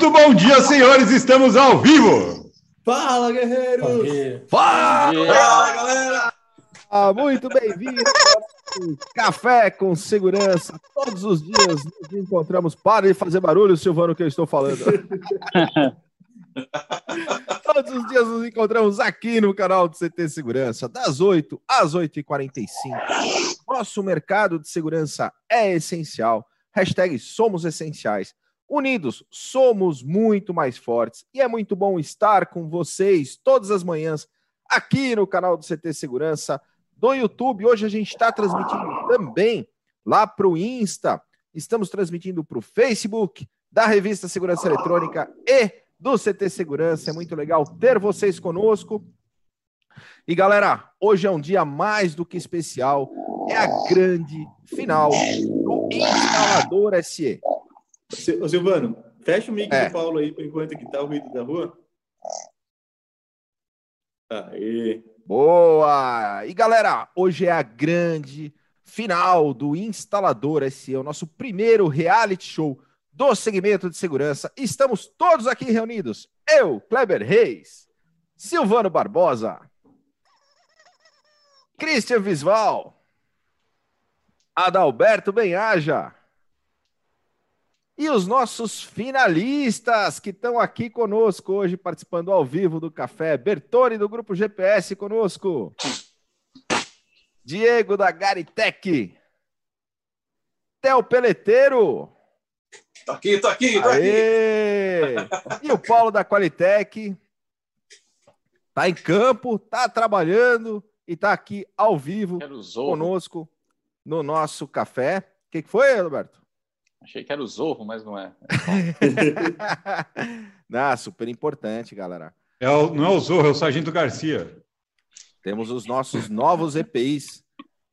Muito bom dia, senhores. Estamos ao vivo. Fala, guerreiro. Fala, Fala galera. Ah, muito bem-vindo. Café com segurança. Todos os dias nos encontramos. Para de fazer barulho, Silvano, que eu estou falando. Todos os dias nos encontramos aqui no canal do CT Segurança, das 8 às 8h45. Nosso mercado de segurança é essencial. Hashtag somos essenciais. Unidos, somos muito mais fortes. E é muito bom estar com vocês todas as manhãs aqui no canal do CT Segurança do YouTube. Hoje a gente está transmitindo também lá para o Insta. Estamos transmitindo para o Facebook da revista Segurança Eletrônica e do CT Segurança. É muito legal ter vocês conosco. E galera, hoje é um dia mais do que especial. É a grande final do Instalador SE. Ô, Silvano, fecha o mic é. do Paulo aí por enquanto que tá o ruído da rua. Aê. Boa! E galera, hoje é a grande final do Instalador SE, o nosso primeiro reality show do segmento de segurança. Estamos todos aqui reunidos. Eu, Kleber Reis, Silvano Barbosa, Christian Visval, Adalberto Benhaja, e os nossos finalistas que estão aqui conosco hoje, participando ao vivo do café. Bertone, do Grupo GPS, conosco. Diego, da Garitec. Theo Peleteiro. Tô aqui, tô aqui, tô Aê! aqui. E o Paulo, da Qualitec. Tá em campo, tá trabalhando e tá aqui ao vivo conosco no nosso café. O que, que foi, Roberto? Achei que era o Zorro, mas não é. não, super importante, galera. É o, não é o Zorro, é o Sargento Garcia. Temos os nossos novos EPIs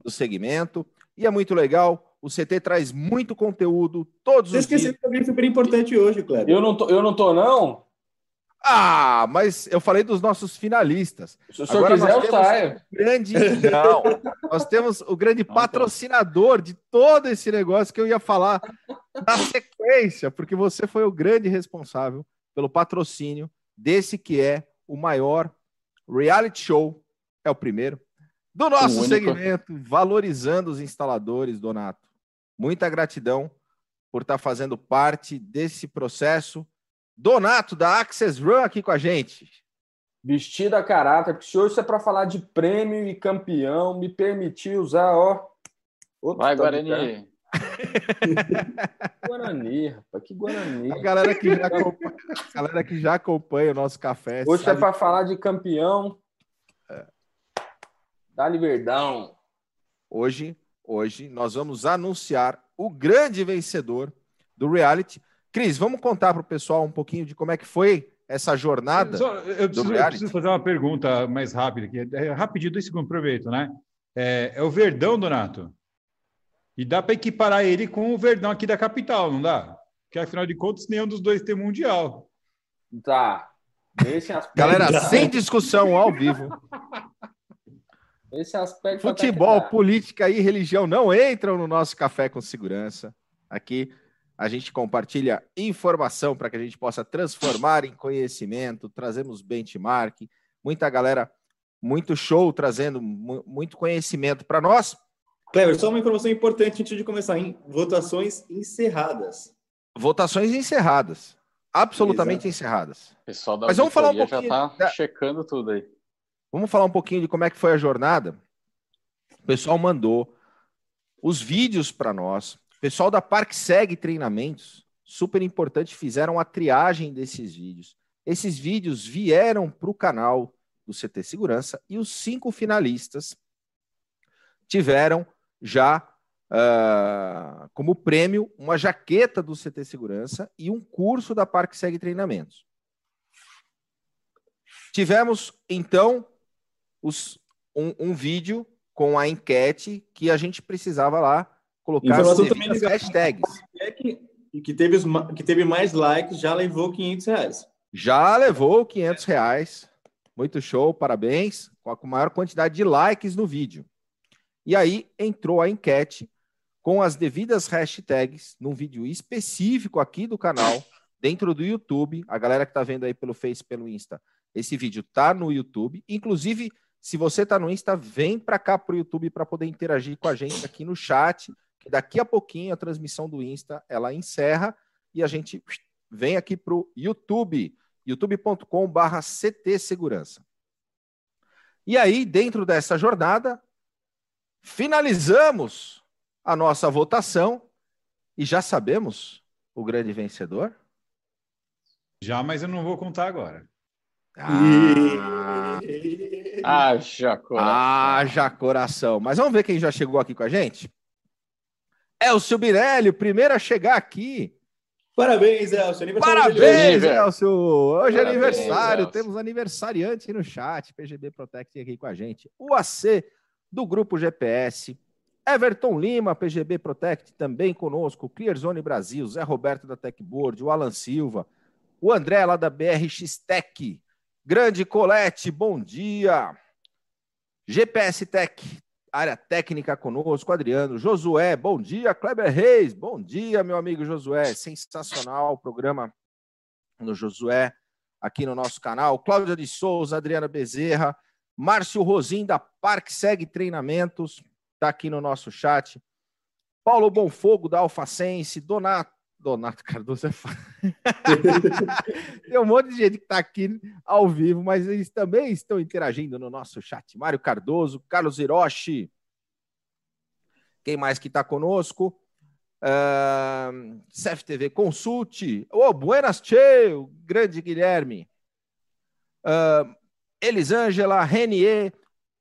do segmento e é muito legal. O CT traz muito conteúdo todos Você os dias. Você esqueceu de alguém super importante hoje, Cleber. Eu não tô, eu não tô não. Ah, mas eu falei dos nossos finalistas. Se o senhor Agora quiser, eu saio. Grande... Não, nós temos o grande não, patrocinador de todo esse negócio que eu ia falar na sequência, porque você foi o grande responsável pelo patrocínio desse que é o maior reality show, é o primeiro, do nosso segmento, valorizando os instaladores, Donato. Muita gratidão por estar fazendo parte desse processo Donato, da Access Run, aqui com a gente. Vestido a caráter, porque se hoje isso é para falar de prêmio e campeão, me permitir usar, ó. Vai, Guarani. Guarani, rapaz, que Guarani. A galera que já acompanha, galera que já acompanha o nosso café. Hoje é sabe... é para falar de campeão. É. Dá-lhe verdão. Hoje, hoje, nós vamos anunciar o grande vencedor do reality. Cris, vamos contar para o pessoal um pouquinho de como é que foi essa jornada. Só, eu, preciso, eu, preciso, fazer uma pergunta mais rápida aqui. É, rapidinho, dois segundos, aproveito, né? É, é o Verdão, Donato. E dá para equiparar ele com o Verdão aqui da capital, não dá? Porque afinal de contas, nenhum dos dois tem mundial. Tá. Aspecto... Galera, sem discussão ao vivo. Esse aspecto. Futebol, política e religião não entram no nosso café com segurança. Aqui a gente compartilha informação para que a gente possa transformar em conhecimento, trazemos benchmark, muita galera, muito show trazendo muito conhecimento para nós. Cleber, só uma informação importante antes de começar, hein? Votações encerradas. Votações encerradas. Absolutamente Exato. encerradas. pessoal da Mas vamos falar um pouquinho já está da... checando tudo aí. Vamos falar um pouquinho de como é que foi a jornada. O pessoal mandou os vídeos para nós pessoal da Parque Segue Treinamentos, super importante, fizeram a triagem desses vídeos. Esses vídeos vieram para o canal do CT Segurança e os cinco finalistas tiveram já uh, como prêmio uma jaqueta do CT Segurança e um curso da Parque Segue Treinamentos. Tivemos, então, os, um, um vídeo com a enquete que a gente precisava lá colocar também as hashtags. É que, que, teve, que teve mais likes já levou 500 reais. Já levou 500 reais. Muito show, parabéns. Com a maior quantidade de likes no vídeo. E aí entrou a enquete com as devidas hashtags num vídeo específico aqui do canal dentro do YouTube. A galera que está vendo aí pelo Face, pelo Insta, esse vídeo tá no YouTube. Inclusive, se você está no Insta, vem para cá para o YouTube para poder interagir com a gente aqui no chat. Que daqui a pouquinho a transmissão do Insta ela encerra e a gente vem aqui para o YouTube, youtube.com/ct segurança. E aí, dentro dessa jornada, finalizamos a nossa votação e já sabemos o grande vencedor? Já, mas eu não vou contar agora. Ah, Haja coração. haja coração. Mas vamos ver quem já chegou aqui com a gente? Elcio Birelli, o primeiro a chegar aqui. Parabéns, Elcio. Aniversário Parabéns, hoje. Elcio! Hoje é Parabéns, aniversário, Elcio. temos aniversariante no chat. PGB Protect aqui com a gente. O AC do Grupo GPS. Everton Lima, PGB Protect, também conosco. Clearzone Brasil, Zé Roberto da Techboard, o Alan Silva, o André lá da BRX Tech. Grande Colete, bom dia. GPS Tech, área técnica conosco, Adriano, Josué, bom dia, Kleber Reis, bom dia, meu amigo Josué, sensacional o programa no Josué, aqui no nosso canal, Cláudia de Souza, Adriana Bezerra, Márcio Rosim, da Parque Segue Treinamentos, está aqui no nosso chat, Paulo Bonfogo, da Alfacense, Donato, Donato Cardoso é fa- Tem um monte de gente que está aqui ao vivo, mas eles também estão interagindo no nosso chat. Mário Cardoso, Carlos Hiroshi. Quem mais que está conosco? Uh, CFTV Consulte. Ô, Buenas Che, o grande Guilherme. Uh, Elisângela, Renier,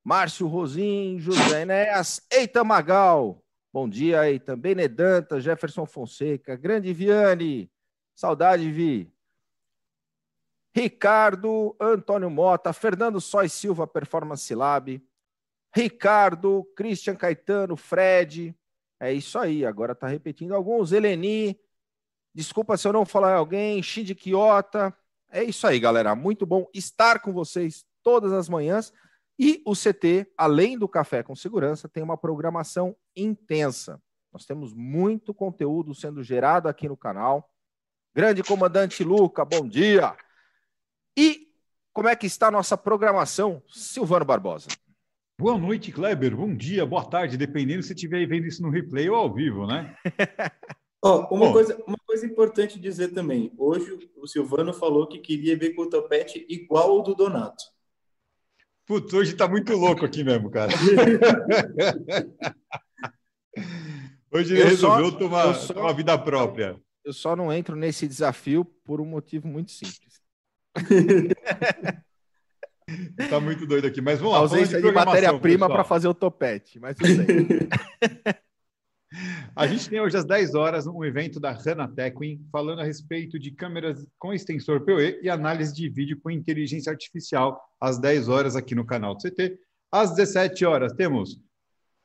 Márcio Rosim, José Enéas, Eita Magal. Bom dia, Eita. Benedanta, Jefferson Fonseca, grande Viane. Saudade, Vi. Ricardo, Antônio Mota, Fernando Sois Silva, Performance Lab, Ricardo, Christian Caetano, Fred. É isso aí, agora tá repetindo alguns. Eleni, desculpa se eu não falar alguém, Shinji Kiota. É isso aí, galera. Muito bom estar com vocês todas as manhãs. E o CT, além do Café com Segurança, tem uma programação intensa. Nós temos muito conteúdo sendo gerado aqui no canal. Grande comandante Luca, bom dia. E como é que está a nossa programação, Silvano Barbosa? Boa noite, Kleber. Bom dia, boa tarde, dependendo se estiver vendo isso no replay ou ao vivo, né? Ó, uma, Bom. coisa, uma coisa importante dizer também. Hoje o Silvano falou que queria ver com o topete igual ao do Donato. Putz, hoje tá muito louco aqui mesmo, cara. Hoje ele Eu só- resolveu tomar eu só- uma vida própria. Eu só não entro nesse desafio por um motivo muito simples. Tá muito doido aqui. Mas vamos lá. A ausência de, programação, matéria-prima para fazer o topete. Mas tudo bem. A gente tem hoje às 10 horas um evento da Hana Techwin falando a respeito de câmeras com extensor PoE e análise de vídeo com inteligência artificial às 10 horas aqui no canal do CT. Às 17 horas temos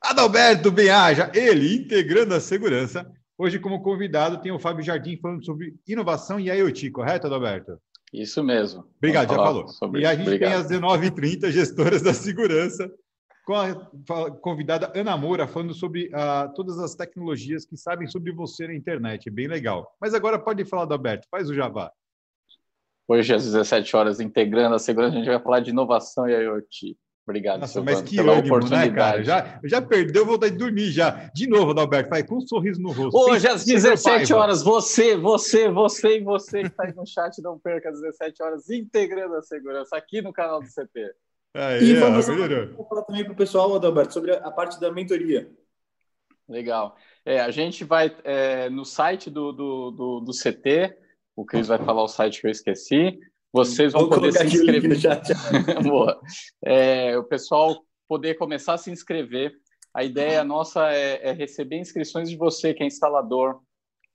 Adalberto Benhaja, ele integrando a segurança. Hoje, como convidado, tem o Fábio Jardim falando sobre inovação e IoT, correto, Adalberto? Isso mesmo. Obrigado, já falou. E a gente tem Obrigado. às 19h30 gestoras da segurança, com a convidada Ana Moura falando sobre ah, todas as tecnologias que sabem sobre você na internet. Bem legal. Mas agora pode falar do Alberto, faz o Java. Hoje, às 17 horas, integrando a segurança, a gente vai falar de inovação e IoT. Obrigado, Nossa, Silvano, mas que pela ânimo, né, oportunidade. cara? Já, já perdeu, vou dar de dormir já. De novo, Adalberto, vai com um sorriso no rosto. Hoje, às sem 17 Paiva. horas, você, você, você e você que está aí no chat, não perca às 17 horas, integrando a segurança aqui no canal do CT. Aí, E ó, vamos falar também para o pessoal, Adalberto, sobre a parte da mentoria. Legal. É, a gente vai é, no site do, do, do, do CT, o Cris vai falar o site que eu esqueci. Vocês vão Vou poder se inscrever. no chat. Boa. É, o pessoal poder começar a se inscrever. A ideia nossa é, é receber inscrições de você que é instalador,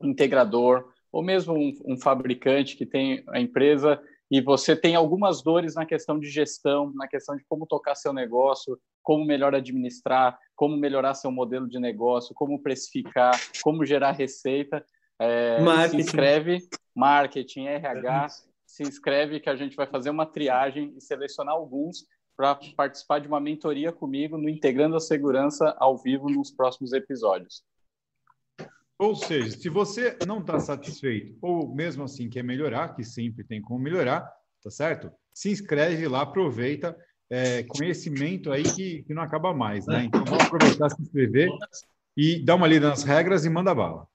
integrador, ou mesmo um, um fabricante que tem a empresa e você tem algumas dores na questão de gestão, na questão de como tocar seu negócio, como melhor administrar, como melhorar seu modelo de negócio, como precificar, como gerar receita. É. Se inscreve, marketing, RH, se inscreve que a gente vai fazer uma triagem e selecionar alguns para participar de uma mentoria comigo no Integrando a Segurança ao vivo nos próximos episódios. Ou seja, se você não está satisfeito ou mesmo assim quer melhorar, que sempre tem como melhorar, tá certo? Se inscreve lá, aproveita é, conhecimento aí que, que não acaba mais, né? Então vamos aproveitar, se inscrever e dar uma lida nas regras e manda bala.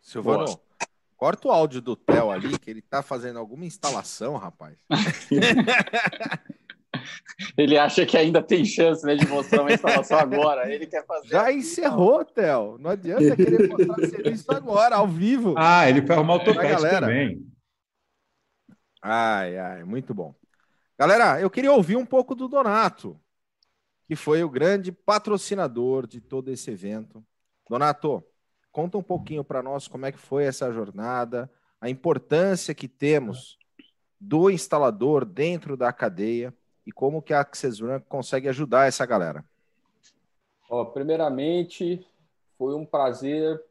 Silvano, Boa. corta o áudio do Theo ali, que ele tá fazendo alguma instalação, rapaz. Ele acha que ainda tem chance né, de mostrar uma instalação agora. Ele quer fazer. Já encerrou, Theo. Não adianta querer mostrar serviço agora, ao vivo. Ah, ele foi arrumar o topete também. Ai, ai, muito bom. Galera, eu queria ouvir um pouco do Donato, que foi o grande patrocinador de todo esse evento. Donato, conta um pouquinho para nós como é que foi essa jornada, a importância que temos do instalador dentro da cadeia e como que a Access Run consegue ajudar essa galera. Ó, primeiramente, foi um prazer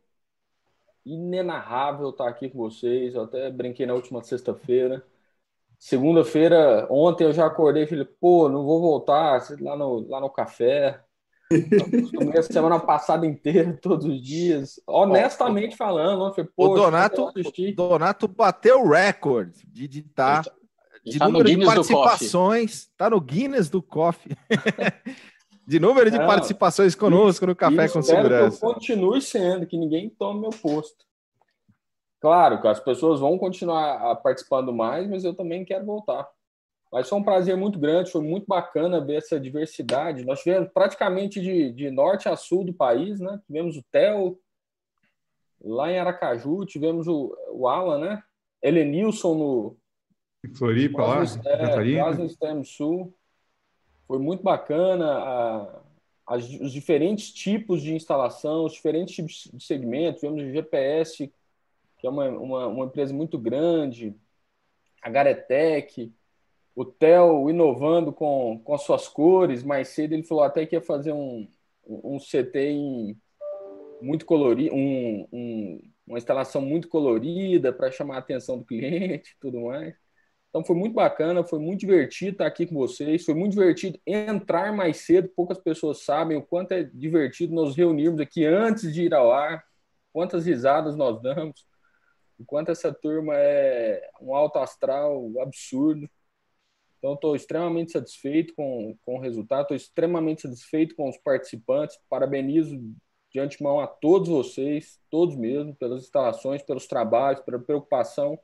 inenarrável estar aqui com vocês. Eu até brinquei na última sexta-feira. Segunda-feira, ontem eu já acordei e falei, pô, não vou voltar lá no, lá no café. Comecei a semana passada inteira, todos os dias. Honestamente falando, falei, pô, o Donato, Donato bateu o recorde de estar de tá número de participações. Tá no Guinness do Coffee. de número de participações conosco no Café com Segurança. Que eu continue sendo, que ninguém tome meu posto. Claro que as pessoas vão continuar ah, participando mais, mas eu também quero voltar. Mas foi um prazer muito grande, foi muito bacana ver essa diversidade. Nós tivemos praticamente de, de norte a sul do país, né? Tivemos o Theo lá em Aracaju, tivemos o, o Alan, né? Helenilson no, Floripa quase, lá, é, extremo sul. Foi muito bacana a, as, os diferentes tipos de instalação, os diferentes tipos de segmentos. Tivemos o GPS, que é uma, uma, uma empresa muito grande, a Garetec, o Theo inovando com, com as suas cores. Mais cedo ele falou até que ia fazer um, um CT em, muito colorido, um, um, uma instalação muito colorida para chamar a atenção do cliente e tudo mais. Então foi muito bacana, foi muito divertido estar aqui com vocês, foi muito divertido entrar mais cedo, poucas pessoas sabem o quanto é divertido nos reunirmos aqui antes de ir ao ar, quantas risadas nós damos, o quanto essa turma é um alto astral absurdo. Então estou extremamente satisfeito com, com o resultado, estou extremamente satisfeito com os participantes, parabenizo de antemão a todos vocês, todos mesmo, pelas instalações, pelos trabalhos, pela preocupação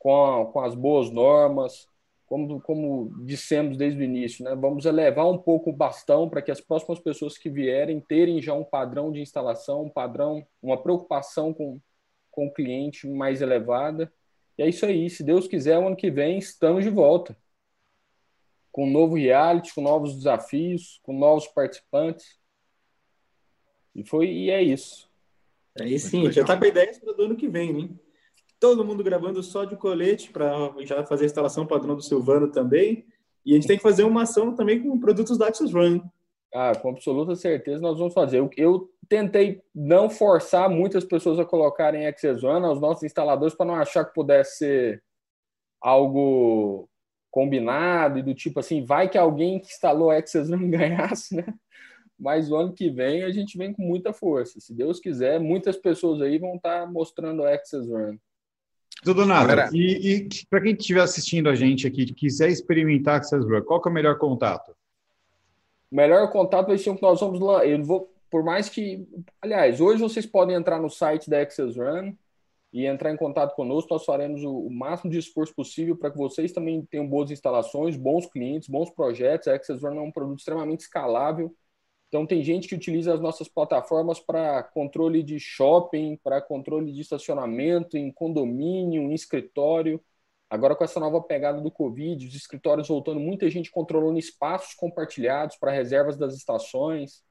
com, com as boas normas, como, como dissemos desde o início, né? vamos elevar um pouco o bastão para que as próximas pessoas que vierem terem já um padrão de instalação, um padrão, uma preocupação com, com o cliente mais elevada. E é isso aí, se Deus quiser, o ano que vem estamos de volta. Com um novo reality, com novos desafios, com novos participantes. E foi e é isso. Aí sim, já está com a ideia para o ano que vem, né? Todo mundo gravando só de colete para já fazer a instalação padrão do Silvano também. E a gente tem que fazer uma ação também com produtos da Axis Run. Ah, com absoluta certeza nós vamos fazer. Eu, eu tentei não forçar muitas pessoas a colocarem Access One aos nossos instaladores para não achar que pudesse ser algo combinado e do tipo assim, vai que alguém que instalou Access One ganhasse, né? Mas o ano que vem a gente vem com muita força. Se Deus quiser, muitas pessoas aí vão estar mostrando Access Run. Tudo nada. E, e para quem estiver assistindo a gente aqui, quiser experimentar Access Run, qual que é o melhor contato? O melhor contato vai ser o que nós vamos lá. Eu vou, por mais que, aliás, hoje vocês podem entrar no site da Access Run e entrar em contato conosco. Nós faremos o, o máximo de esforço possível para que vocês também tenham boas instalações, bons clientes, bons projetos. A Access Run é um produto extremamente escalável então, tem gente que utiliza as nossas plataformas para controle de shopping, para controle de estacionamento, em condomínio, em escritório. Agora, com essa nova pegada do Covid, os escritórios voltando, muita gente controlando espaços compartilhados para reservas das estações.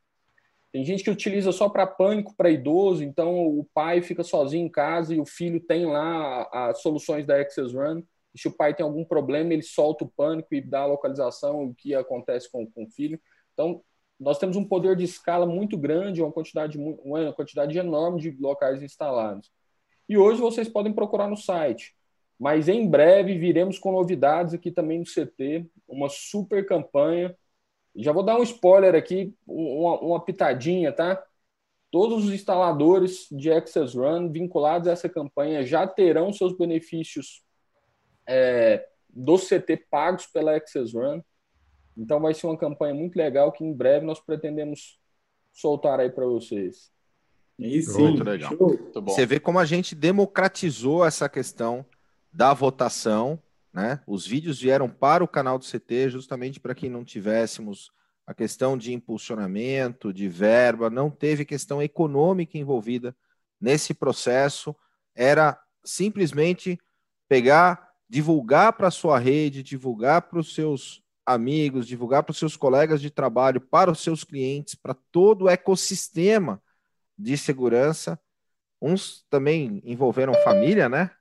Tem gente que utiliza só para pânico para idoso, então o pai fica sozinho em casa e o filho tem lá as soluções da Access Run. E se o pai tem algum problema, ele solta o pânico e dá a localização, o que acontece com, com o filho. Então, nós temos um poder de escala muito grande, uma quantidade, uma quantidade enorme de locais instalados. E hoje vocês podem procurar no site. Mas em breve viremos com novidades aqui também no CT, uma super campanha. Já vou dar um spoiler aqui, uma, uma pitadinha, tá? todos os instaladores de Access Run vinculados a essa campanha já terão seus benefícios é, do CT pagos pela Access Run. Então vai ser uma campanha muito legal que em breve nós pretendemos soltar aí para vocês. Isso sim, muito legal. Muito Você vê como a gente democratizou essa questão da votação, né? Os vídeos vieram para o canal do CT justamente para que não tivéssemos a questão de impulsionamento, de verba, não teve questão econômica envolvida nesse processo, era simplesmente pegar, divulgar para a sua rede, divulgar para os seus amigos, divulgar para os seus colegas de trabalho, para os seus clientes, para todo o ecossistema de segurança. Uns também envolveram família, né?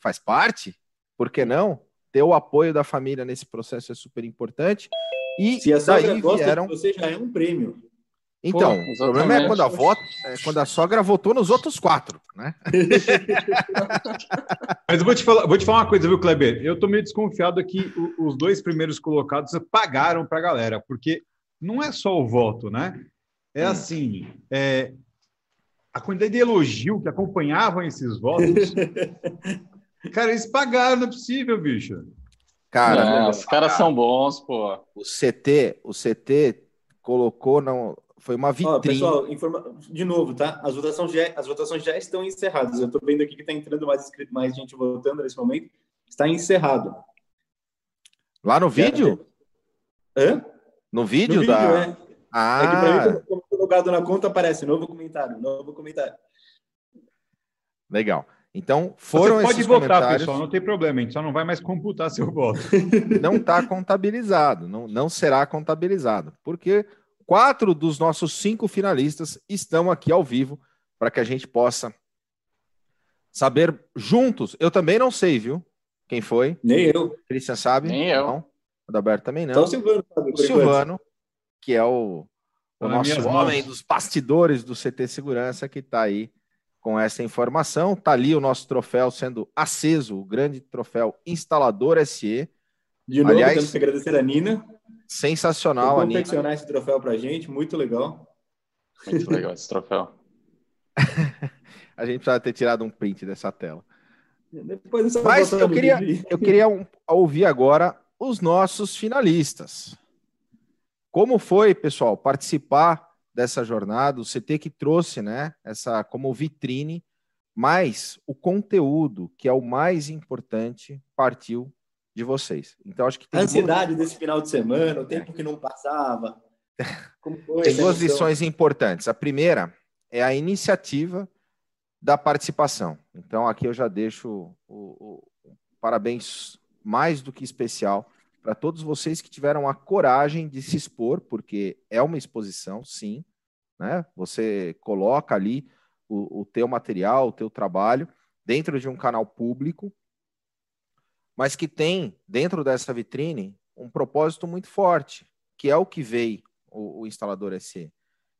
Faz parte, por que não? Ter o apoio da família nesse processo é super importante. E Se a daí vieram. você já é um prêmio. Então, Pô, o problema é quando a, voto, é quando a sogra votou nos outros quatro, né? Mas eu vou te falar, vou te falar uma coisa, viu, Kleber? Eu tô meio desconfiado que os dois primeiros colocados pagaram para a galera, porque não é só o voto, né? É hum. assim, é, a quantidade de elogio que acompanhavam esses votos. cara, eles pagaram, não é possível, bicho. Cara, não, os caras são bons, pô. O CT, o CT colocou não foi uma vitrine. Ó, pessoal, informa... de novo, tá? As votações já, as votações já estão encerradas. Eu estou vendo aqui que está entrando mais, mais gente votando nesse momento. Está encerrado. Lá no vídeo? Hã? No vídeo, no vídeo da. É. Ah. É que pra mim, como logado na conta, aparece novo comentário, novo comentário. Legal. Então, foram Você pode votar, pessoal, não tem problema, a gente só não vai mais computar seu voto. Não está contabilizado, não, não será contabilizado, porque quatro dos nossos cinco finalistas estão aqui ao vivo para que a gente possa saber juntos. Eu também não sei, viu? Quem foi? Nem eu. Cristian sabe? Nem eu. Não. O Daberto também não. Então, o Silvano, sabe, o Silvano, que é o, o nosso homem dos bastidores do CT Segurança, que está aí com essa informação. Está ali o nosso troféu sendo aceso, o grande troféu Instalador SE. De novo, Aliás, temos que agradecer a Nina. Sensacional, Vou confeccionar esse troféu para a gente, muito legal. Muito legal esse troféu. a gente precisa ter tirado um print dessa tela. Mas eu queria, eu queria ouvir agora os nossos finalistas. Como foi, pessoal, participar dessa jornada, o CT que trouxe, né, essa como vitrine, mas o conteúdo, que é o mais importante, partiu de vocês. Então acho que tem a ansiedade desse final de semana, o tempo é. que não passava. tem duas lições importantes. A primeira é a iniciativa da participação. Então aqui eu já deixo o, o parabéns mais do que especial para todos vocês que tiveram a coragem de se expor, porque é uma exposição, sim, né? Você coloca ali o, o teu material, o teu trabalho dentro de um canal público, mas que tem dentro dessa vitrine um propósito muito forte, que é o que veio o, o instalador SE,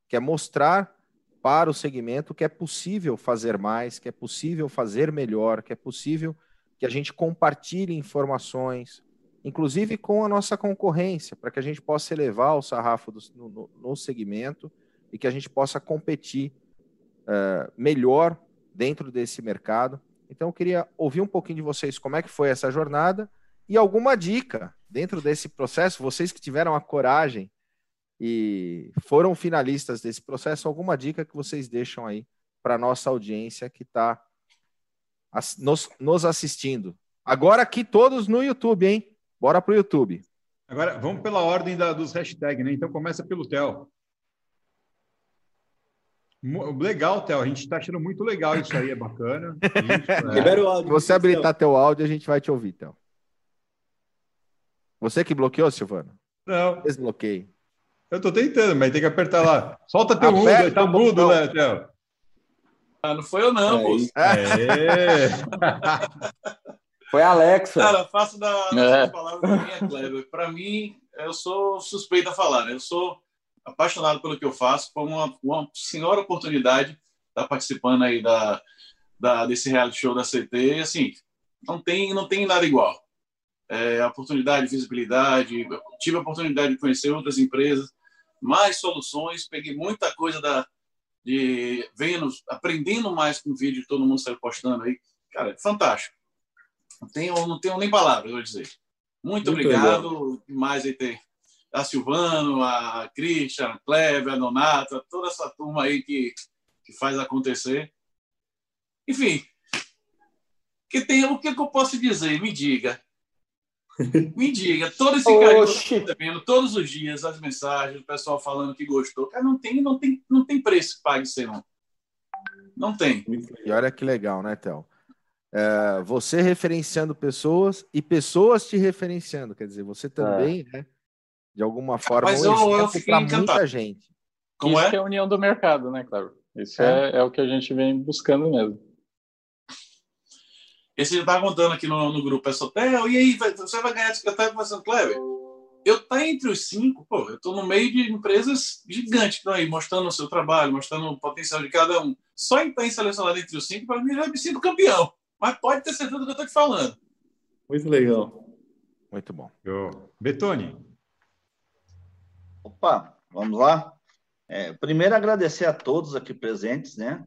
que é mostrar para o segmento que é possível fazer mais, que é possível fazer melhor, que é possível que a gente compartilhe informações, inclusive com a nossa concorrência, para que a gente possa elevar o sarrafo do, no, no segmento e que a gente possa competir uh, melhor dentro desse mercado. Então, eu queria ouvir um pouquinho de vocês como é que foi essa jornada e alguma dica dentro desse processo, vocês que tiveram a coragem e foram finalistas desse processo, alguma dica que vocês deixam aí para nossa audiência que está nos, nos assistindo. Agora aqui todos no YouTube, hein? Bora para o YouTube. Agora, vamos pela ordem da, dos hashtags, né? Então começa pelo Theo. Legal, Theo. A gente está achando muito legal isso aí, é bacana. Isso, é. Libera o áudio. Se você habilitar teu áudio, a gente vai te ouvir, Theo. Você que bloqueou, Silvano? Não. Desbloqueei. Eu estou tentando, mas tem que apertar lá. Solta teu mudo, tá mudo, né, Theo? Ah, não foi eu não, é, moço. É. foi a Alexa. Cara, faço da, é. palavras da minha Kleber. Para mim, eu sou suspeito a falar. Né? Eu sou apaixonado pelo que eu faço. Foi uma, uma senhora oportunidade estar participando aí da, da, desse reality show da CT. E, assim, não tem, não tem nada igual. É, oportunidade, visibilidade. Tive a oportunidade de conhecer outras empresas, mais soluções. Peguei muita coisa da, de vendo, aprendendo mais com o vídeo que todo mundo está postando aí. Cara, fantástico. Não tenho, não tenho nem palavras, vou dizer. Muito, Muito obrigado. Legal. Mais aí ter a Silvano, a Christian, a Cleber, a Donata, toda essa turma aí que, que faz acontecer. Enfim, que tem, o que, que eu posso dizer? Me diga. Me diga, todo esse carinho que eu recebendo, todos os dias, as mensagens, o pessoal falando que gostou. Cara, não tem, não tem, não tem preço que pague ser não. Não tem. E olha que legal, né, Théo? É, você referenciando pessoas e pessoas te referenciando. Quer dizer, você também, é. né? De alguma forma, Mas um eu, eu fiquei encantado. muita gente. Como Isso é? é a união do mercado, né, claro? Isso é. é, é o que a gente vem buscando mesmo. Esse já estava contando aqui no, no grupo, é Sotel, e aí, você vai ganhar de secretário conversando, Kleber? Eu tá entre os cinco, pô, eu estou no meio de empresas gigantes que estão aí, mostrando o seu trabalho, mostrando o potencial de cada um. Só em estar selecionado entre os cinco, para mim, já me sinto campeão. Mas pode ter certeza do que eu estou te falando. Muito legal. Muito bom. Eu. Betone. Opa, vamos lá. É, primeiro, agradecer a todos aqui presentes, né?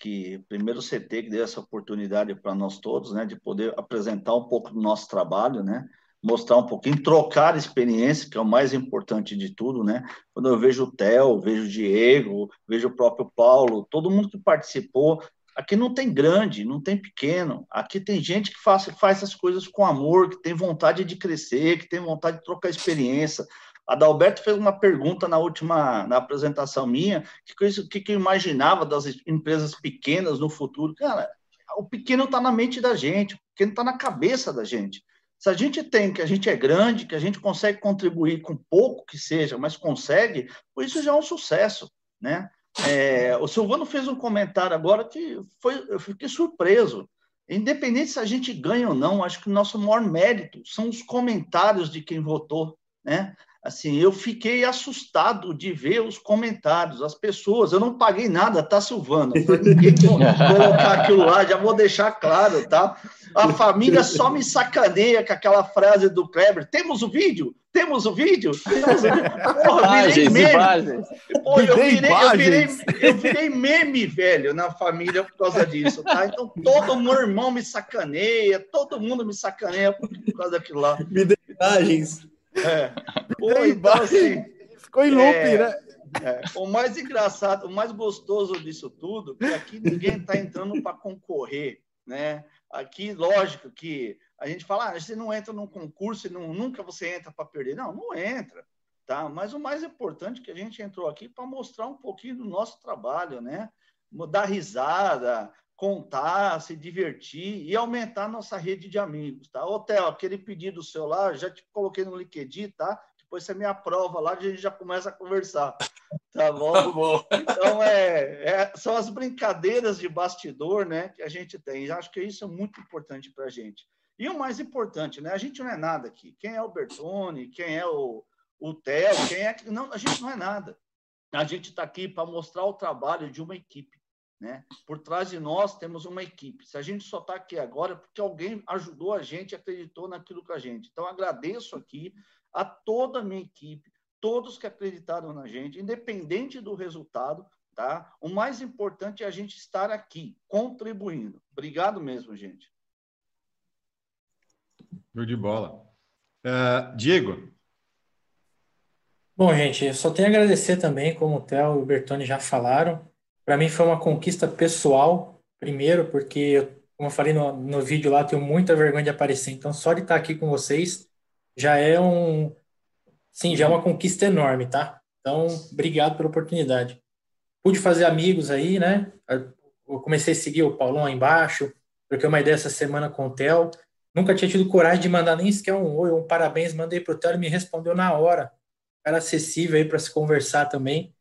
que primeiro o CT que deu essa oportunidade para nós todos, né, de poder apresentar um pouco do nosso trabalho, né, mostrar um pouquinho, trocar experiência, que é o mais importante de tudo, né? Quando eu vejo o Theo, vejo o Diego, vejo o próprio Paulo, todo mundo que participou, aqui não tem grande, não tem pequeno, aqui tem gente que faz, faz as coisas com amor, que tem vontade de crescer, que tem vontade de trocar experiência, a Dalberto fez uma pergunta na última na apresentação minha, que que, que eu imaginava das empresas pequenas no futuro. Cara, o pequeno está na mente da gente, o pequeno está na cabeça da gente. Se a gente tem que a gente é grande, que a gente consegue contribuir com pouco que seja, mas consegue, por isso já é um sucesso, né? É, o Silvano fez um comentário agora que foi, eu fiquei surpreso. Independente se a gente ganha ou não, acho que o nosso maior mérito são os comentários de quem votou, né? Assim, eu fiquei assustado de ver os comentários, as pessoas. Eu não paguei nada, tá, Silvano? Para ninguém colocar aquilo lá, já vou deixar claro, tá? A família só me sacaneia com aquela frase do Kleber: temos o vídeo? Temos o vídeo? Temos o vídeo? Porra, virei meme. Pô, eu, virei, eu, virei, eu virei meme, velho, na família por causa disso, tá? Então, todo meu irmão me sacaneia, todo mundo me sacaneia por causa daquilo lá. Me dê imagens. É. Pô, então, assim, Ficou em loop, é, né? É. O mais engraçado, o mais gostoso disso tudo, é que aqui ninguém está entrando para concorrer, né? Aqui, lógico que a gente fala, ah, você não entra num concurso e não, nunca você entra para perder. Não, não entra, tá? Mas o mais importante é que a gente entrou aqui para mostrar um pouquinho do nosso trabalho, né? Dar risada, contar, se divertir e aumentar nossa rede de amigos, tá? Hotel, aquele pedido seu lá, já te coloquei no LinkedIn, tá? Depois você me aprova lá, a gente já começa a conversar, tá bom? Tá bom. Então, é, é, são as brincadeiras de bastidor, né, que a gente tem. E acho que isso é muito importante para a gente. E o mais importante, né, a gente não é nada aqui. Quem é o Bertone, quem é o, o Theo, quem é... Não, a gente não é nada. A gente está aqui para mostrar o trabalho de uma equipe. Né? Por trás de nós temos uma equipe. Se a gente só está aqui agora, é porque alguém ajudou a gente, acreditou naquilo que a gente. Então, agradeço aqui a toda a minha equipe, todos que acreditaram na gente, independente do resultado, tá? O mais importante é a gente estar aqui, contribuindo. Obrigado mesmo, gente. Show de bola. Uh, Diego. Bom, gente, eu só tenho a agradecer também, como o Theo e o Bertoni já falaram. Para mim foi uma conquista pessoal, primeiro, porque, como eu falei no, no vídeo lá, tenho muita vergonha de aparecer. Então, só de estar aqui com vocês já é um. Sim, já é uma conquista enorme, tá? Então, obrigado pela oportunidade. Pude fazer amigos aí, né? Eu comecei a seguir o Paulão aí embaixo, porque uma ideia essa semana com o Theo. Nunca tinha tido coragem de mandar nem sequer um oi, um parabéns. Mandei pro Theo, ele me respondeu na hora. Era acessível aí para se conversar também.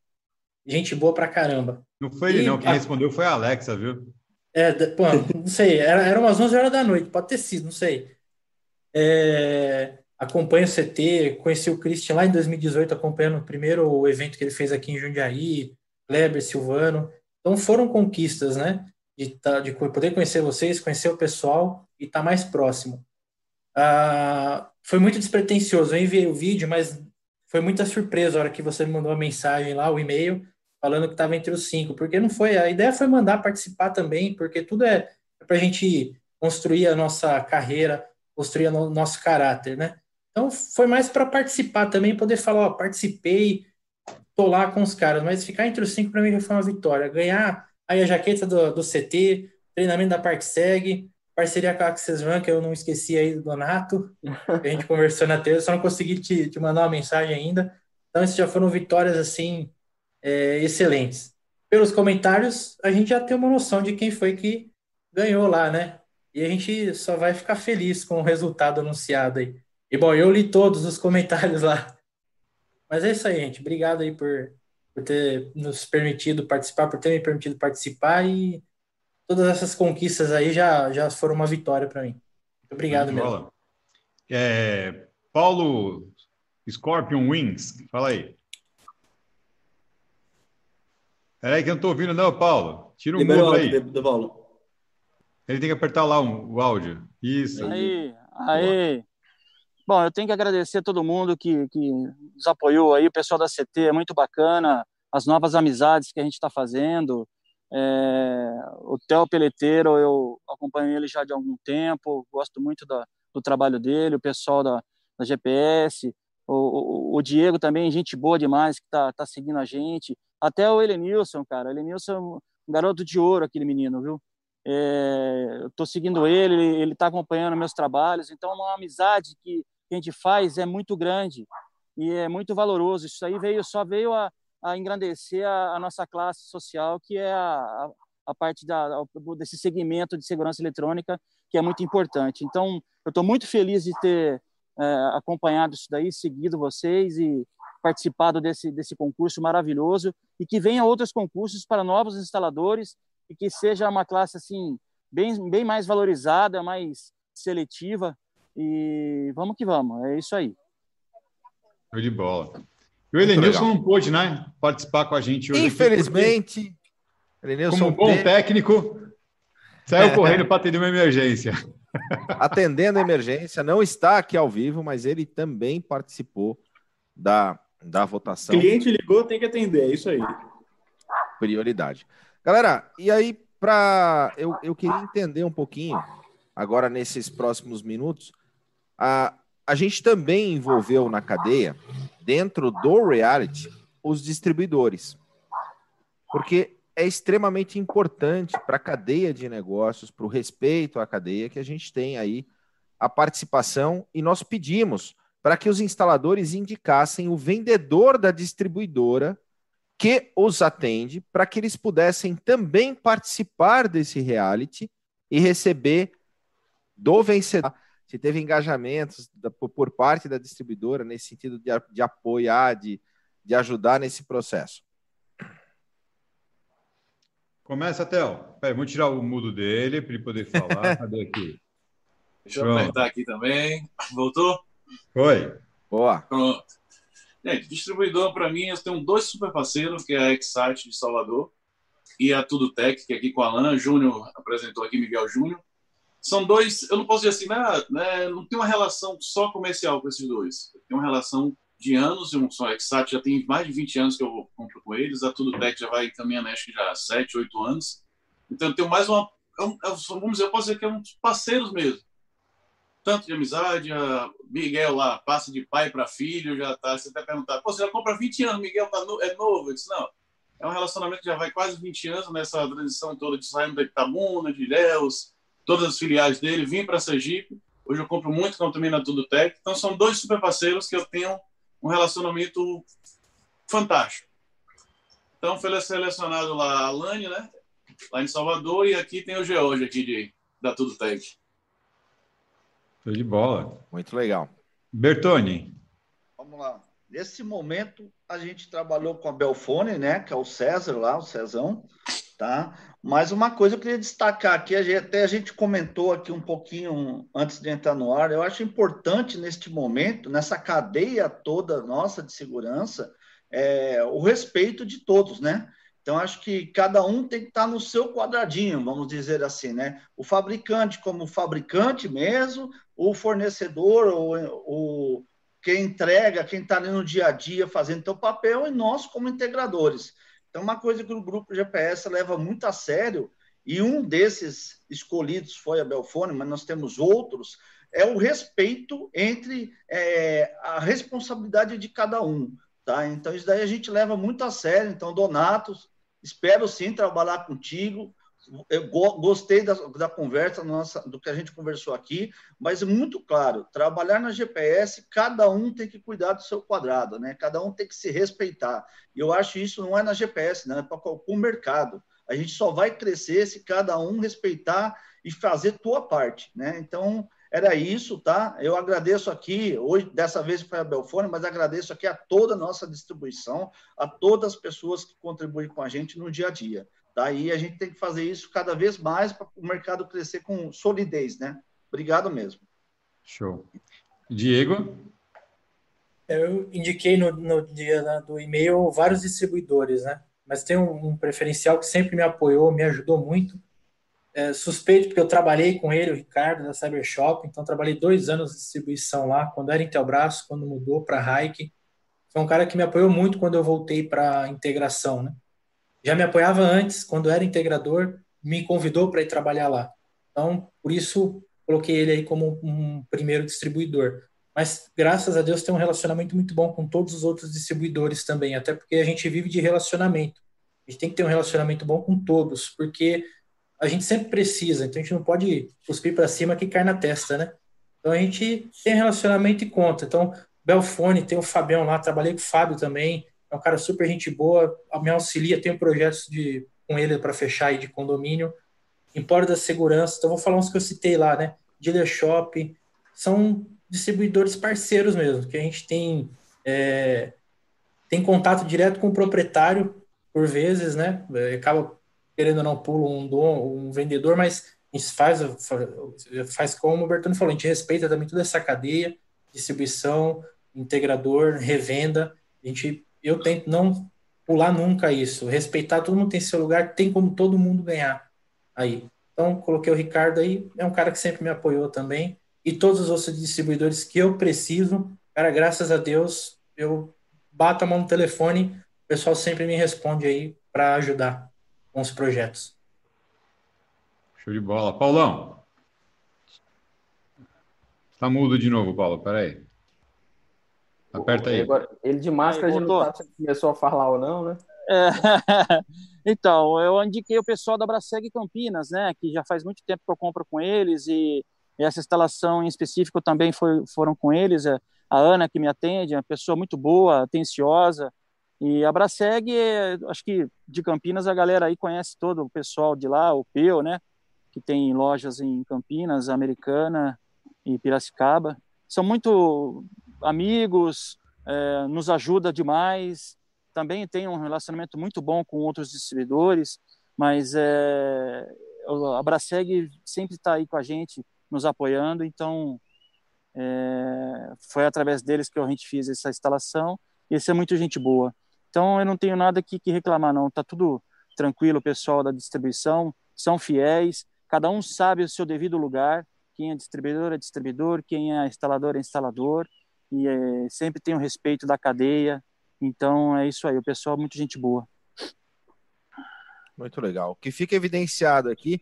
Gente boa pra caramba. Não foi ele, e, não. Quem a... respondeu foi a Alexa, viu? É, pô, não sei. Era, era umas 11 horas da noite, pode ter sido, não sei. É, acompanho o CT, conheci o Christian lá em 2018, acompanhando o primeiro evento que ele fez aqui em Jundiaí, Kleber, Silvano. Então foram conquistas, né? De, tá, de poder conhecer vocês, conhecer o pessoal e estar tá mais próximo. Ah, foi muito despretensioso. Eu enviei o vídeo, mas foi muita surpresa a hora que você me mandou a mensagem lá, o e-mail falando que estava entre os cinco, porque não foi. A ideia foi mandar participar também, porque tudo é, é para a gente construir a nossa carreira, construir o nosso caráter, né? Então foi mais para participar também, poder falar, ó, participei, tô lá com os caras, mas ficar entre os cinco para mim já foi uma vitória. Ganhar aí a jaqueta do, do CT, treinamento da ParkSeg, parceria com a Access Run, que eu não esqueci aí do Donato, a gente conversou na terça, só não consegui te, te mandar uma mensagem ainda. Então, essas já foram vitórias, assim, é, excelentes. Pelos comentários, a gente já tem uma noção de quem foi que ganhou lá, né? E a gente só vai ficar feliz com o resultado anunciado aí. E, bom, eu li todos os comentários lá. Mas é isso aí, gente. Obrigado aí por, por ter nos permitido participar, por ter me permitido participar e todas essas conquistas aí já, já foram uma vitória para mim. Muito obrigado mesmo. É, Paulo Scorpion Wings, fala aí. Peraí que eu não estou ouvindo não, Paulo. Tira um mudo aí. Do Paulo. Ele tem que apertar lá um, o áudio. Isso. Aí, aí. Bom, eu tenho que agradecer a todo mundo que, que nos apoiou aí, o pessoal da CT, é muito bacana, as novas amizades que a gente está fazendo, é, o Theo Peleteiro, eu acompanho ele já de algum tempo, gosto muito da, do trabalho dele, o pessoal da, da GPS, o, o, o, Diego também, gente boa demais, que tá, tá seguindo a gente, até o Elenilson, cara, Elenilson é um garoto de ouro, aquele menino, viu? É, eu tô seguindo ele, ele tá acompanhando meus trabalhos, então uma amizade que, que a gente faz é muito grande e é muito valoroso, isso aí veio, só veio a, a engrandecer a, a nossa classe social, que é a, a parte da, desse segmento de segurança eletrônica, que é muito importante. Então, eu estou muito feliz de ter é, acompanhado isso daí, seguido vocês e participado desse, desse concurso maravilhoso e que venha outros concursos para novos instaladores e que seja uma classe assim bem, bem mais valorizada, mais seletiva e vamos que vamos, é isso aí. Foi de bola. E o Elenilson não pôde, né? Participar com a gente hoje. Infelizmente. Elenilson como um bom tem... técnico, saiu correndo para atender uma emergência. Atendendo a emergência, não está aqui ao vivo, mas ele também participou da, da votação. O cliente ligou, tem que atender, é isso aí. Prioridade. Galera, e aí, para eu, eu queria entender um pouquinho, agora nesses próximos minutos, a, a gente também envolveu na cadeia dentro do reality os distribuidores. Porque é extremamente importante para a cadeia de negócios, para o respeito à cadeia, que a gente tem aí a participação e nós pedimos para que os instaladores indicassem o vendedor da distribuidora que os atende, para que eles pudessem também participar desse reality e receber do vencedor se teve engajamentos da, por parte da distribuidora nesse sentido de, de apoiar, de, de ajudar nesse processo. Começa, Theo. Peraí, vamos tirar o mudo dele para ele poder falar. Cadê aqui? Deixa Pronto. eu apertar aqui também. Voltou? Foi. Boa. Pronto. Gente, distribuidor, para mim, eu tenho dois super parceiros, que é a Excite de Salvador e a Tudo Tech, que é aqui com a Alan. Júnior apresentou aqui, Miguel Júnior são dois, eu não posso dizer assim, né, né, não tem uma relação só comercial com esses dois. Tem uma relação de anos, eu sou Exat, já tem mais de 20 anos que eu compro com eles, a Tudo Tech já vai caminhando, acho que já há 7, 8 anos. Então eu tenho mais uma, é é vamos dizer, eu posso dizer que é um parceiros mesmo. Tanto de amizade, a Miguel lá passa de pai para filho, já tá, você até perguntar, pô, você já compra 20 anos, Miguel tá no, é novo? Eu disse, não, é um relacionamento que já vai quase 20 anos nessa transição toda de saindo da Itabuna, de Ilhéus, todas as filiais dele, vim para Sergipe. Hoje eu compro muito com também na Tudo Tech. Então são dois super parceiros que eu tenho um relacionamento fantástico. Então foi selecionado lá a Lani, né? Lá em Salvador, e aqui tem o George aqui de, da Tudo Tech. Show de bola. Muito legal. Bertoni. Vamos lá. Nesse momento, a gente trabalhou com a Belfone, né? Que é o César lá, o Cezão, tá? Mas uma coisa eu queria destacar aqui, até a gente comentou aqui um pouquinho antes de entrar no ar, eu acho importante neste momento, nessa cadeia toda nossa de segurança, é, o respeito de todos, né? Então, acho que cada um tem que estar no seu quadradinho, vamos dizer assim, né? O fabricante como fabricante mesmo, o fornecedor, o, o quem entrega, quem está ali no dia a dia fazendo seu papel, e nós como integradores. Então, uma coisa que o grupo GPS leva muito a sério, e um desses escolhidos foi a Belfone, mas nós temos outros, é o respeito entre é, a responsabilidade de cada um. Tá? Então, isso daí a gente leva muito a sério. Então, Donatos, espero sim trabalhar contigo. Eu gostei da, da conversa nossa, do que a gente conversou aqui, mas muito claro, trabalhar na GPS, cada um tem que cuidar do seu quadrado, né? Cada um tem que se respeitar. E eu acho isso não é na GPS, né? É para qualquer mercado. A gente só vai crescer se cada um respeitar e fazer tua parte, né? Então, era isso, tá? Eu agradeço aqui, hoje, dessa vez foi a Belfone, mas agradeço aqui a toda a nossa distribuição, a todas as pessoas que contribuem com a gente no dia a dia. Tá? E a gente tem que fazer isso cada vez mais para o mercado crescer com solidez, né? Obrigado mesmo. Show. Diego? Eu indiquei no, no dia do e-mail vários distribuidores, né? Mas tem um, um preferencial que sempre me apoiou, me ajudou muito, é, suspeito porque eu trabalhei com ele, o Ricardo, da Cybershop, então trabalhei dois anos de distribuição lá, quando era Intelbras, quando mudou para Hike. Foi um cara que me apoiou muito quando eu voltei para integração, né? Já me apoiava antes, quando era integrador, me convidou para ir trabalhar lá. Então, por isso, coloquei ele aí como um primeiro distribuidor. Mas, graças a Deus, tem um relacionamento muito bom com todos os outros distribuidores também, até porque a gente vive de relacionamento. A gente tem que ter um relacionamento bom com todos, porque a gente sempre precisa, então a gente não pode cuspir para cima que cai na testa, né? Então a gente tem relacionamento e conta. Então, Belfone, tem o Fabião lá, trabalhei com o Fábio também, é um cara super gente boa, me auxilia, tenho projetos de, com ele para fechar aí de condomínio. Empório da Segurança, então vou falar uns que eu citei lá, né? Dealer Shop, são distribuidores parceiros mesmo, que a gente tem, é, tem contato direto com o proprietário, por vezes, né? Acaba querendo ou não, pula um, um vendedor, mas a gente faz, faz como o Bertone falou, a gente respeita também toda essa cadeia, distribuição, integrador, revenda. A gente, eu tento não pular nunca isso, respeitar, todo mundo tem seu lugar, tem como todo mundo ganhar aí. Então, coloquei o Ricardo aí, é um cara que sempre me apoiou também, e todos os outros distribuidores que eu preciso, cara, graças a Deus, eu bato a mão no telefone, o pessoal sempre me responde aí para ajudar com os projetos. Show de bola. Paulão. Tá mudo de novo, Paulo. Peraí. Aperta aí. Agora, ele de máscara, a gente não se começou a falar ou não, né? É, então, eu indiquei o pessoal da Braseg Campinas, né? Que já faz muito tempo que eu compro com eles e essa instalação em específico também foi, foram com eles. É, a Ana que me atende, é uma pessoa muito boa, atenciosa, e a Braseg, acho que de Campinas a galera aí conhece todo o pessoal de lá, o Peu, né? Que tem lojas em Campinas, Americana e Piracicaba. São muito amigos, é, nos ajuda demais. Também tem um relacionamento muito bom com outros distribuidores, mas é, a Braseg sempre está aí com a gente, nos apoiando. Então, é, foi através deles que a gente fez essa instalação. E isso é muito gente boa. Então eu não tenho nada aqui que reclamar não, tá tudo tranquilo, o pessoal da distribuição são fiéis, cada um sabe o seu devido lugar, quem é distribuidor é distribuidor, quem é instalador é instalador e é, sempre tem o respeito da cadeia. Então é isso aí, o pessoal é muito gente boa. Muito legal. O que fica evidenciado aqui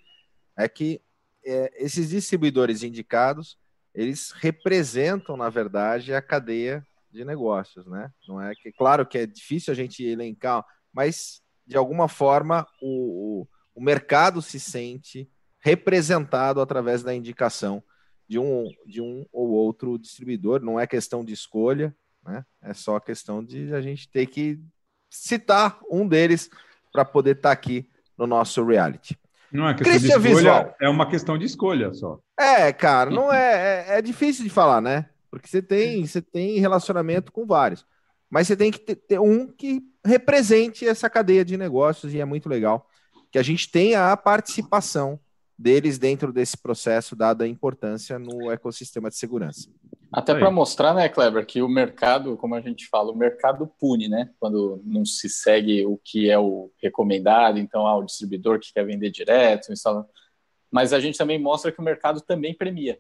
é que é, esses distribuidores indicados, eles representam, na verdade, a cadeia de negócios, né? Não é que, claro que é difícil a gente elencar, mas de alguma forma o, o, o mercado se sente representado através da indicação de um, de um ou outro distribuidor. Não é questão de escolha, né? É só questão de a gente ter que citar um deles para poder estar tá aqui no nosso reality. Não é questão Christian de escolha, Visual. é uma questão de escolha só. É, cara, não é, é, é difícil de falar, né? Porque você tem, você tem relacionamento com vários. Mas você tem que ter, ter um que represente essa cadeia de negócios, e é muito legal que a gente tenha a participação deles dentro desse processo, dada a importância no ecossistema de segurança. Até para mostrar, né, Kleber, que o mercado, como a gente fala, o mercado pune, né? Quando não se segue o que é o recomendado, então há o distribuidor que quer vender direto, mas a gente também mostra que o mercado também premia.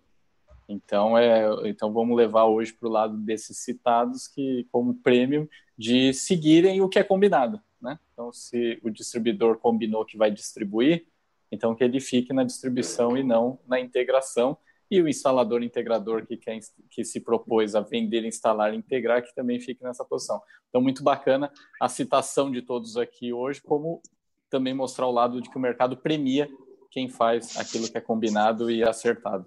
Então, é, então vamos levar hoje para o lado desses citados que como prêmio de seguirem o que é combinado. né? Então, se o distribuidor combinou que vai distribuir, então que ele fique na distribuição e não na integração. E o instalador integrador que, quer, que se propôs a vender, instalar e integrar, que também fique nessa posição. Então, muito bacana a citação de todos aqui hoje, como também mostrar o lado de que o mercado premia quem faz aquilo que é combinado e acertado.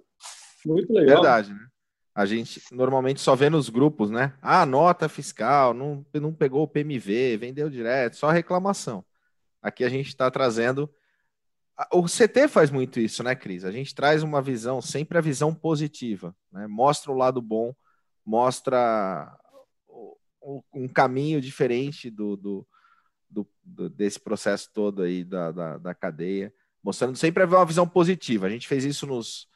Muito legal. Verdade, né? A gente normalmente só vê nos grupos, né? Ah, nota fiscal, não, não pegou o PMV, vendeu direto, só reclamação. Aqui a gente está trazendo o CT faz muito isso, né, Cris? A gente traz uma visão, sempre a visão positiva, né? Mostra o lado bom, mostra um caminho diferente do, do, do, do desse processo todo aí da, da, da, cadeia, mostrando sempre uma visão positiva. A gente fez isso nos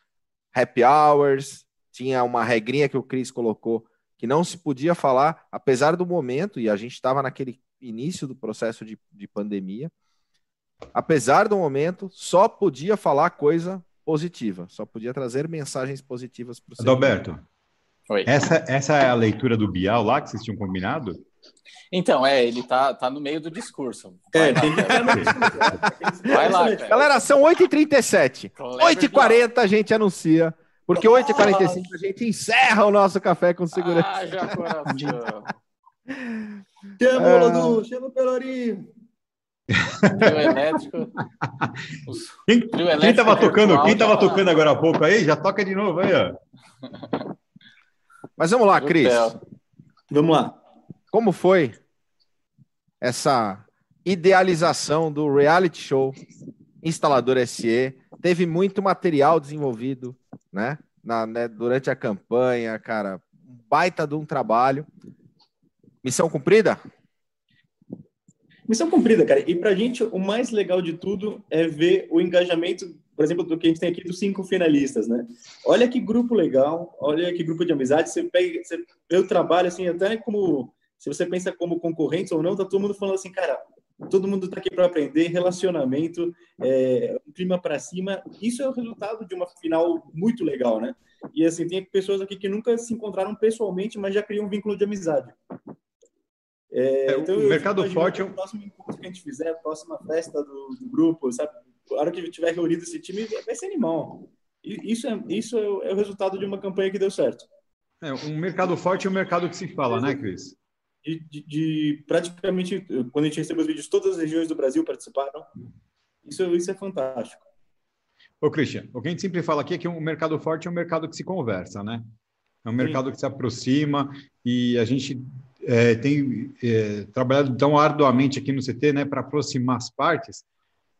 happy hours, tinha uma regrinha que o Cris colocou que não se podia falar, apesar do momento, e a gente estava naquele início do processo de, de pandemia, apesar do momento, só podia falar coisa positiva, só podia trazer mensagens positivas para o Adalberto, essa, essa é a leitura do Bial lá que vocês tinham combinado? Então, é, ele tá, tá no meio do discurso. Vai é, lá, tem que Vai lá, Galera, são 8h37. 8h40 a gente anuncia. Porque 8h45 a gente encerra o nosso café com segurança. Ah, já coração. Chama o Lodu, chama o Pelourinho. Trio elétrico. Quem, elétrico quem tava tocando, quem tava tocando agora há pouco aí, já toca de novo aí, ó. Mas vamos lá, Cris. Vamos lá. Como foi essa idealização do reality show Instalador SE? Teve muito material desenvolvido, né? Na, né, durante a campanha, cara, baita de um trabalho. Missão cumprida? Missão cumprida, cara. E pra gente, o mais legal de tudo é ver o engajamento, por exemplo, do que a gente tem aqui dos cinco finalistas, né? Olha que grupo legal, olha que grupo de amizade. Você pega, você vê o trabalho, assim, até como, se você pensa como concorrentes ou não, tá todo mundo falando assim, cara, todo mundo está aqui para aprender, relacionamento, é, um clima para cima. Isso é o resultado de uma final muito legal, né? E assim, tem pessoas aqui que nunca se encontraram pessoalmente, mas já criam um vínculo de amizade. É, é, então, o mercado forte é o próximo encontro que a gente fizer, a próxima festa do, do grupo, sabe? A hora que tiver reunido esse time, vai ser animal. E isso é, isso é, o é resultado de uma campanha que deu certo. É, um mercado forte é um mercado que se fala, né, Cris? De, de, de, praticamente, quando a gente recebeu os vídeos, todas as regiões do Brasil participaram. Isso, isso é fantástico. Ô, Christian, o que a gente sempre fala aqui é que um mercado forte é um mercado que se conversa, né? É um mercado Sim. que se aproxima e a gente é, tem é, trabalhado tão arduamente aqui no CT, né, para aproximar as partes.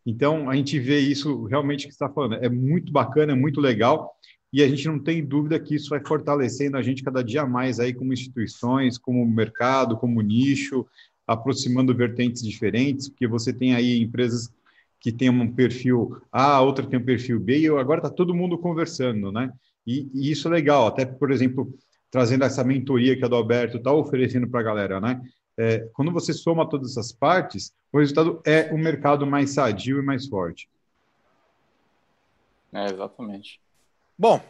Então, a gente vê isso realmente que está falando. É muito bacana, é muito legal, e a gente não tem dúvida que isso vai fortalecendo a gente cada dia mais aí como instituições, como mercado, como nicho, aproximando vertentes diferentes, porque você tem aí empresas que têm um perfil A, outra tem um perfil B, e agora está todo mundo conversando, né? E, e, isso é legal, até, por exemplo, trazendo essa mentoria que a do Alberto está oferecendo para a galera, né? É, quando você soma todas essas partes, o resultado é um mercado mais sadio e mais forte. É, exatamente. Bom,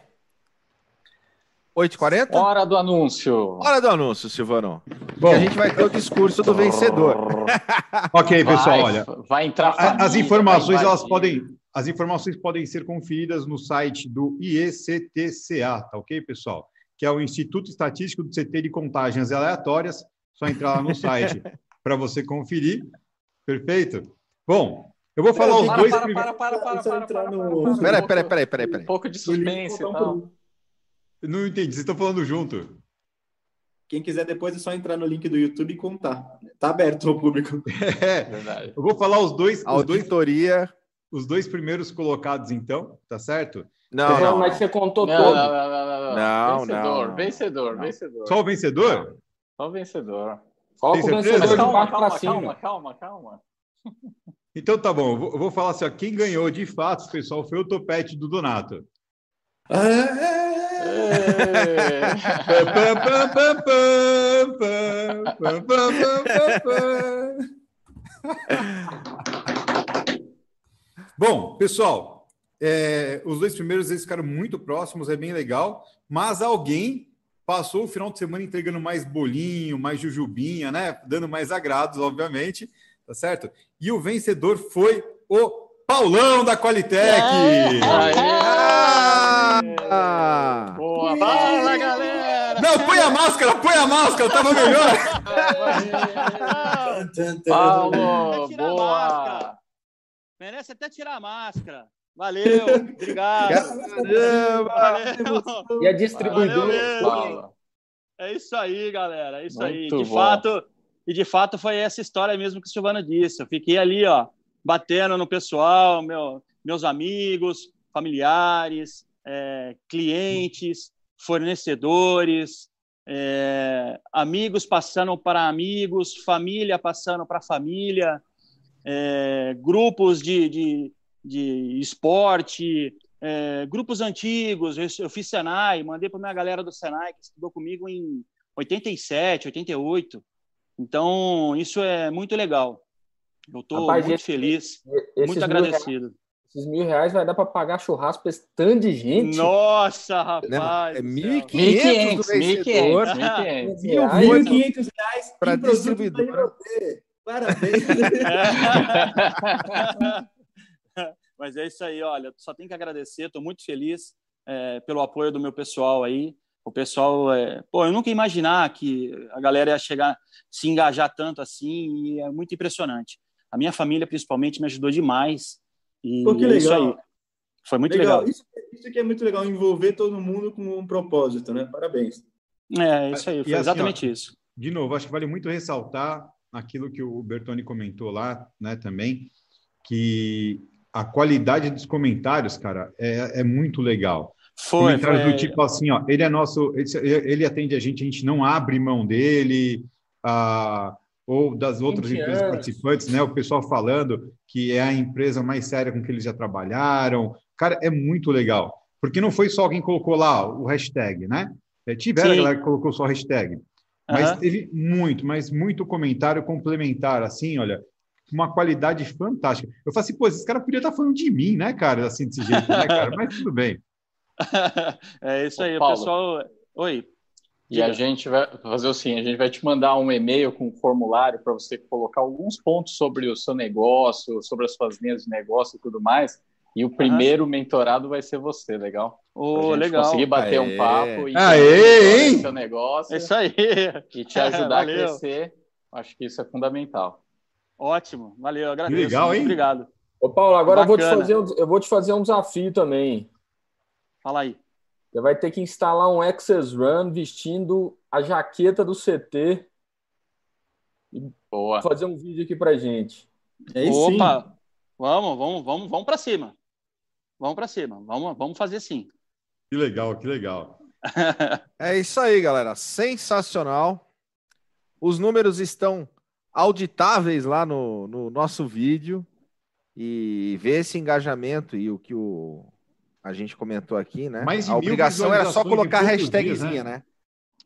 8h40? Hora do anúncio. Hora do anúncio, Silvano. Bom, a gente vai ter o discurso do vencedor. ok, pessoal, vai, olha. Vai entrar família, As informações, elas podem... As informações podem ser conferidas no site do IECTCA, tá ok, pessoal? Que é o Instituto Estatístico do CT de Contagens Aleatórias. Só entrar lá no site para você conferir. Perfeito? Bom, eu vou falar os dois para, para, para, para, para, para, Peraí, peraí, peraí, peraí, peraí. Um pouco de suspense e tal. Não entendi, vocês estão falando junto. Quem quiser depois é só entrar no link do YouTube e contar. Tá aberto ao público. É, verdade. Eu vou falar os dois. Auditoria. Os dois, os dois primeiros colocados, então, tá certo? Não, não, mas você contou não, todo. Não, não, não, não. não. Vencedor, não, vencedor, vencedor. Só o vencedor? Só o vencedor. Só o vencedor baixo para cima. Calma, calma, calma. Então tá bom, eu vou falar assim, ó, quem ganhou de fato, pessoal, foi o topete do Donato. Bom, pessoal, é, os dois primeiros eles ficaram muito próximos, é bem legal, mas alguém passou o final de semana entregando mais bolinho, mais jujubinha, né? Dando mais agrados, obviamente. tá certo? E o vencedor foi o Paulão da Qualitec! Ah! Boa, fala, galera! Não, põe a máscara, põe a máscara, tava melhor! Paulo, boa! máscara. Merece até tirar a máscara. Valeu, obrigado. Caramba! Valeu. E a distribuidora. Paulo. É isso aí, galera. É isso aí. Muito De bom. fato, e de fato foi essa história mesmo que o Silvano disse. Eu fiquei ali, ó, batendo no pessoal, meu, meus amigos, familiares, é, clientes, fornecedores, é, amigos passando para amigos, família passando para família, é, grupos de, de, de esporte, é, grupos antigos. Eu, fiz Senai, mandei para minha galera do Senai que estudou comigo em 87, 88. Então, isso é muito legal. Eu estou muito esse- feliz, muito mil agradecido. reais- esses mil reais vai dar para pagar churrasco para esse tanto de gente. Nossa, Né, rapaz! é do céu. 1.500 do 1.500, vencedor 1.500, 1.500. e o Reais. outro 1.500 reais para distribuidor. Parabéns. Mas é isso aí, olha, só tenho que agradecer, estou muito feliz é, pelo apoio do meu pessoal aí. O pessoal, é, pô, eu nunca ia imaginar que a galera ia chegar, se engajar tanto assim, e é muito impressionante. A minha família, principalmente, me ajudou demais. E Pô, que é isso legal. aí. Foi muito legal. Isso, isso aqui é muito legal, envolver todo mundo com um propósito, né? Parabéns. É, isso aí, foi assim, exatamente ó, isso. De novo, acho que vale muito ressaltar aquilo que o Bertoni comentou lá, né, também, que a qualidade dos comentários, cara, é, é muito legal. Foi, comentários foi do tipo assim, ó, ele é nosso, ele, ele atende a gente, a gente não abre mão dele, ah, ou das outras 20 empresas anos. participantes, né? O pessoal falando que é a empresa mais séria com que eles já trabalharam. Cara, é muito legal. Porque não foi só alguém colocou lá o hashtag, né? É, tiveram a galera que colocou só hashtag. Mas teve muito, mas muito comentário complementar, assim, olha, uma qualidade fantástica. Eu falei assim, pô, esses caras podiam estar falando de mim, né, cara? Assim, desse jeito, né, cara? Mas tudo bem. é isso aí, Ô, o Paulo. pessoal. Oi. E a gente vai fazer o seguinte: a gente vai te mandar um e-mail com um formulário para você colocar alguns pontos sobre o seu negócio, sobre as suas linhas de negócio e tudo mais. E o primeiro mentorado vai ser você, legal? Ô, Pra gente legal. conseguir bater Aê. um papo e Aê, hein? o seu negócio É isso aí. e te ajudar a Valeu. crescer. Acho que isso é fundamental. Ótimo, valeu, agradeço. legal, hein? Obrigado. Ô, Paulo, agora eu vou, fazer um, eu vou te fazer um desafio também. Fala aí. Você vai ter que instalar um Access Run vestindo a jaqueta do CT Boa. e fazer um vídeo aqui pra gente. Aí sim. Opa, vamos, vamos, vamos, vamos para cima. Vamos para cima. Vamos, vamos fazer sim. Que legal, que legal. É isso aí, galera. Sensacional. Os números estão auditáveis lá no, no nosso vídeo. E ver esse engajamento e o que o, a gente comentou aqui, né? Mais de a obrigação era só visualizações em colocar a poucos hashtagzinha, dias, né?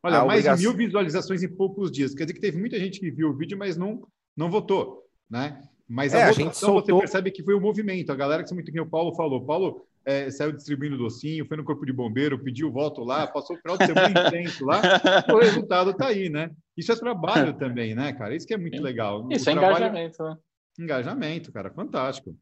Olha, A mais de obrigação- mil visualizações em poucos dias. Quer dizer que teve muita gente que viu o vídeo, mas não, não votou, né? Mas É, a a votação gente você soltou- percebe que foi o movimento. A galera que muito que o Paulo falou. Paulo é, saiu distribuindo docinho, foi no corpo de bombeiro, pediu voto lá, passou o final de semana intenso lá. O resultado tá aí, né? Isso é trabalho também, né, cara? Isso que é muito legal. O Isso é trabalho- engajamento, né? Engajamento, cara. Fantástico.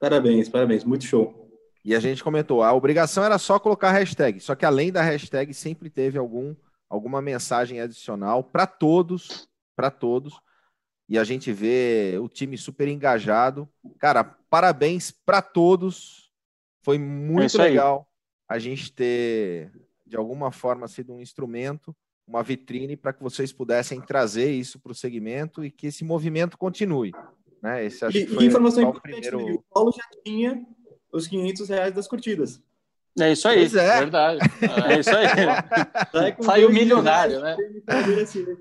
Parabéns, parabéns. Muito show. E a gente comentou, a obrigação era só colocar a hashtag. Só que além da hashtag, sempre teve algum, alguma mensagem adicional para todos, para todos. E a gente vê o time super engajado. Cara, parabéns para todos. Foi É muito aí. legal a gente ter, de alguma forma, sido um instrumento, uma vitrine para que vocês pudessem trazer isso para o segmento e que esse movimento continue. Né? Esse acho E, que foi informação importante, primeiro. né? o Paulo já tinha os 500 reais das curtidas. É isso aí. Pois é. Verdade. É isso aí. Saiu milionário, né? tem prazer assim, né?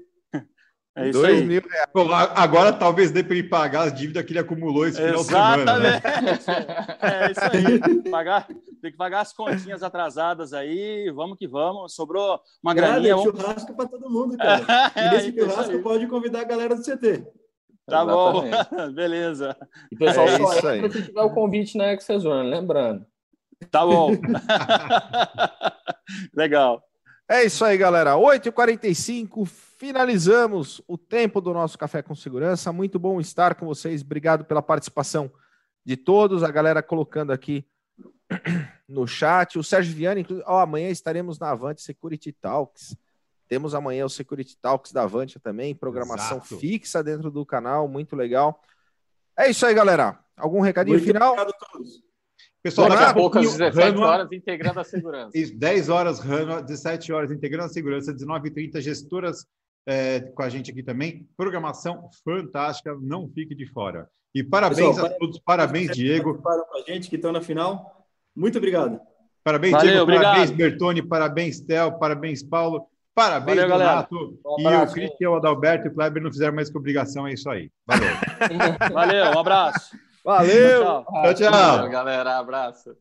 É isso Dois aí. mil reais. Bom, agora talvez dê para ele pagar as dívidas que ele acumulou esse final de semana. Né? Exatamente. É isso aí. Pagar, tem que pagar as continhas atrasadas aí. Vamos que vamos. Sobrou uma Nada, graninha. é Vamos... churrasco para todo mundo, cara. E É, nesse isso aí. churrasco pode convidar a galera do CT. Tá bom. Exatamente. Beleza. E pessoal É só isso aí. se tiver o convite na Access Run, lembrando. Tá bom. Legal. É isso aí, galera. 8h45, finalizamos o tempo do nosso Café com Segurança. Muito bom estar com vocês. Obrigado pela participação de todos. A galera colocando aqui no chat. O Sérgio Viana, inclusive, oh, amanhã estaremos na Avante Security Talks. Temos amanhã o Security Talks da Avante também, programação Exato. fixa dentro do canal, muito legal. É isso aí, galera. Algum recadinho muito final? Obrigado a todos. Pessoal, daqui a pouco às 17 horas integrando a segurança. Isso, 10 horas Rano, 17 horas integrando a segurança, 19h30 gestoras é, com a gente aqui também. Programação fantástica, não fique de fora. E parabéns Pessoal, a todos, parabéns, Diego. Para a gente que estão na final. Muito obrigado. Parabéns, Valeu, Diego, obrigado. parabéns, Bertone, parabéns, Tel, parabéns, Paulo. Parabéns, Valeu, Donato. Um e o Cristian, o Adalberto e o Kleber não fizeram mais que obrigação, é isso aí. Valeu. Valeu, um abraço. Valeu. Tchau, tchau. tchau. galera. Abraço.